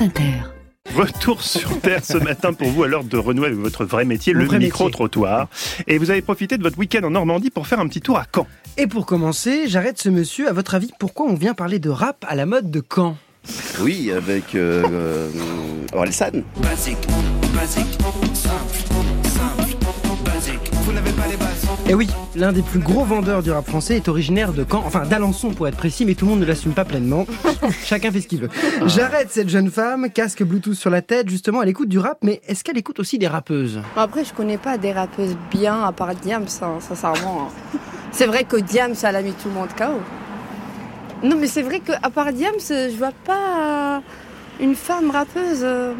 France Inter. Retour sur Terre ce matin pour vous à l'heure de renouer avec votre vrai métier, le vrai micro-trottoir. Et vous avez profité de votre week-end en Normandie pour faire un petit tour à Caen. Et pour commencer, j'arrête ce monsieur. À votre avis, pourquoi on vient parler de rap à la mode de Caen? Oui, avec euh, euh, Orelsan. Basique, basique, simple, bases. Eh oui, l'un des plus gros vendeurs du rap français est originaire de Caen, enfin d'Alençon pour être précis, mais tout le monde ne l'assume pas pleinement. Chacun fait ce qu'il veut. J'arrête cette jeune femme, casque Bluetooth sur la tête, justement, elle écoute du rap, mais est-ce qu'elle écoute aussi des rappeuses? Après, je connais pas des rappeuses bien à part Diams, hein, sincèrement. hein. C'est vrai que Diams, elle a mis tout le monde KO. Non, mais c'est vrai qu'à part Diams, je vois pas une femme rappeuse euh,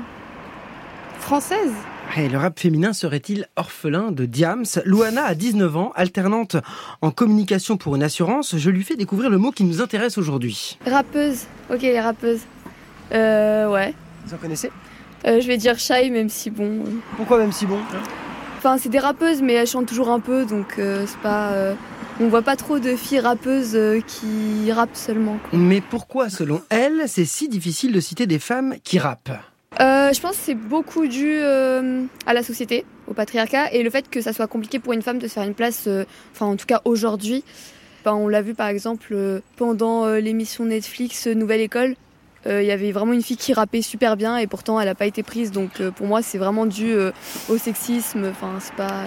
française. Et le rap féminin serait-il orphelin de Diams? Louana a 19 ans, alternante en communication pour une assurance. Je lui fais découvrir le mot qui nous intéresse aujourd'hui. Rappeuse. Ok, les rappeuses. Euh, ouais. Vous en connaissez? Euh, je vais dire shy, même si bon. euh, Pourquoi même si bon? Enfin, c'est des rappeuses, mais elles chantent toujours un peu, donc euh, c'est pas. euh, On voit pas trop de filles rappeuses euh, qui rappent seulement. quoi. Mais pourquoi, selon elle, c'est si difficile de citer des femmes qui rappent? Euh, je pense que c'est beaucoup dû euh, à la société, au patriarcat, et le fait que ça soit compliqué pour une femme de se faire une place, euh, enfin en tout cas aujourd'hui. Enfin, on l'a vu par exemple pendant l'émission Netflix Nouvelle École. Il y avait vraiment une fille qui rappait super bien et pourtant elle n'a pas été prise. Donc pour moi c'est vraiment dû au sexisme. Enfin c'est pas.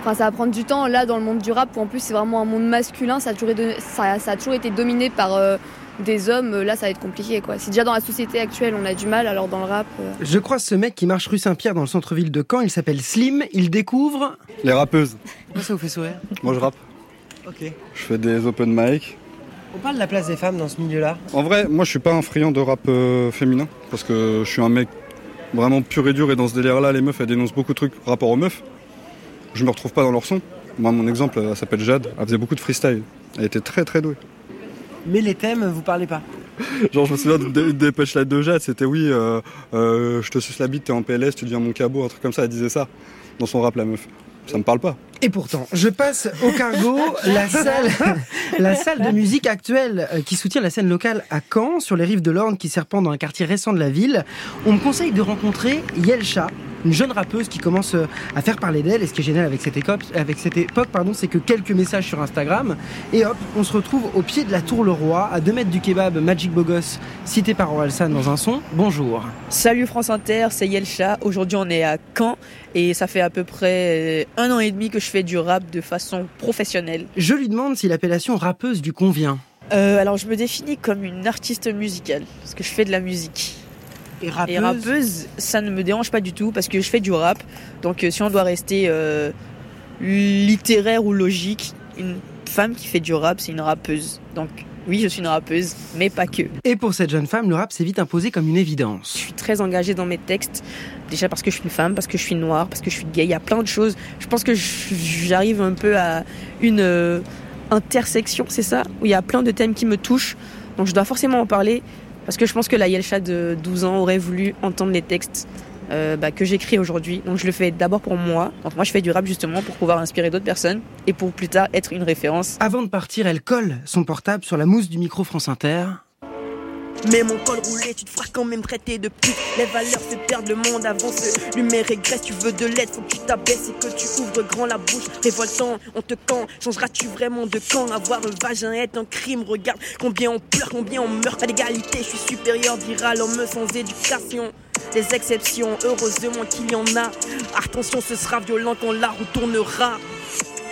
Enfin ça va prendre du temps là dans le monde du rap où en plus c'est vraiment un monde masculin. Ça a toujours été, dominé par des hommes. Là ça va être compliqué quoi. Si déjà dans la société actuelle on a du mal, alors dans le rap. euh, Je croise ce mec qui marche rue Saint-Pierre dans le centre-ville de Caen. Il s'appelle Slim. Il découvre. Les rappeuses. Pourquoi ça vous fait sourire Moi je rappe. Ok. Je fais des open mic. On parle de la place des femmes dans ce milieu-là. En vrai, moi je suis pas un friand de rap euh, féminin parce que je suis un mec vraiment pur et dur et dans ce délire-là, les meufs elles dénoncent beaucoup de trucs par rapport aux meufs. Je me retrouve pas dans leur son. Moi, mon exemple, elle s'appelle Jade. Elle faisait beaucoup de freestyle. Elle était très très douée. Mais les thèmes, vous parlez pas. Genre, je me souviens de- des punchlines de Jade, c'était oui, euh, euh, je te suce la bite, t'es en PLS, tu deviens mon cabot, un truc comme ça. Elle disait ça dans son rap, la meuf. Ça me parle pas. Et pourtant, je passe au Cargo, la salle, la salle de musique actuelle euh, qui soutient la scène locale à Caen, sur les rives de l'Orne qui serpent dans un quartier récent de la ville. On me conseille de rencontrer Yelcha, une jeune rappeuse qui commence euh, à faire parler d'elle. Et ce qui est génial avec cette époque, avec cette époque pardon, c'est que quelques messages sur Instagram. Et hop, on se retrouve au pied de la Tour Leroy, à 2 mètres du kebab Magic Bogos, cité par Oralsan dans un son. Bonjour. Salut France Inter, c'est Yelcha. Aujourd'hui, on est à Caen et ça fait à peu près un an et demi que je fais du rap de façon professionnelle. Je lui demande si l'appellation rappeuse lui convient. Euh, alors, je me définis comme une artiste musicale parce que je fais de la musique. Et rappeuse, Et rappeuse, ça ne me dérange pas du tout parce que je fais du rap. Donc, euh, si on doit rester euh, littéraire ou logique, une femme qui fait du rap, c'est une rappeuse. Donc, oui, je suis une rappeuse, mais pas que. Et pour cette jeune femme, le rap s'est vite imposé comme une Je évidence. suis très engagée dans mes textes. Déjà parce que je suis une femme, parce que je suis noire, parce que je suis gay. Il y a plein de choses. Je pense que je- j'arrive un peu à une euh, intersection, c'est ça? Où il y a plein de thèmes qui me touchent. Donc je dois forcément en parler. Parce que je pense que la Yelcha de 12 ans aurait voulu entendre les textes euh, bah, que j'écris aujourd'hui. Donc je le fais d'abord pour moi. Donc moi je fais du rap justement pour pouvoir inspirer d'autres personnes et pour plus tard être une référence. Avant de partir, elle colle son portable sur la mousse du micro France Inter. Mais mon col roulé, tu te feras quand même traiter de pute. Les valeurs se perdent, le monde avance, l'humeur régresse. Tu veux de l'aide, faut que tu t'abaisses et que tu ouvres grand la bouche. Révoltant, on te camp, changeras-tu vraiment de camp? Avoir un vagin est un crime. Regarde combien on pleure, combien on meurt. À l'égalité, je suis supérieur, dira l'homme sans éducation. Des exceptions, heureusement qu'il y en a. Attention, ce sera violent quand la roue tournera.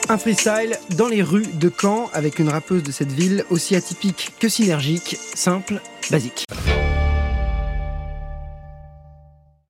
Un freestyle dans les rues de Caen avec une rappeuse de cette ville aussi atypique que synergique, simple, basique.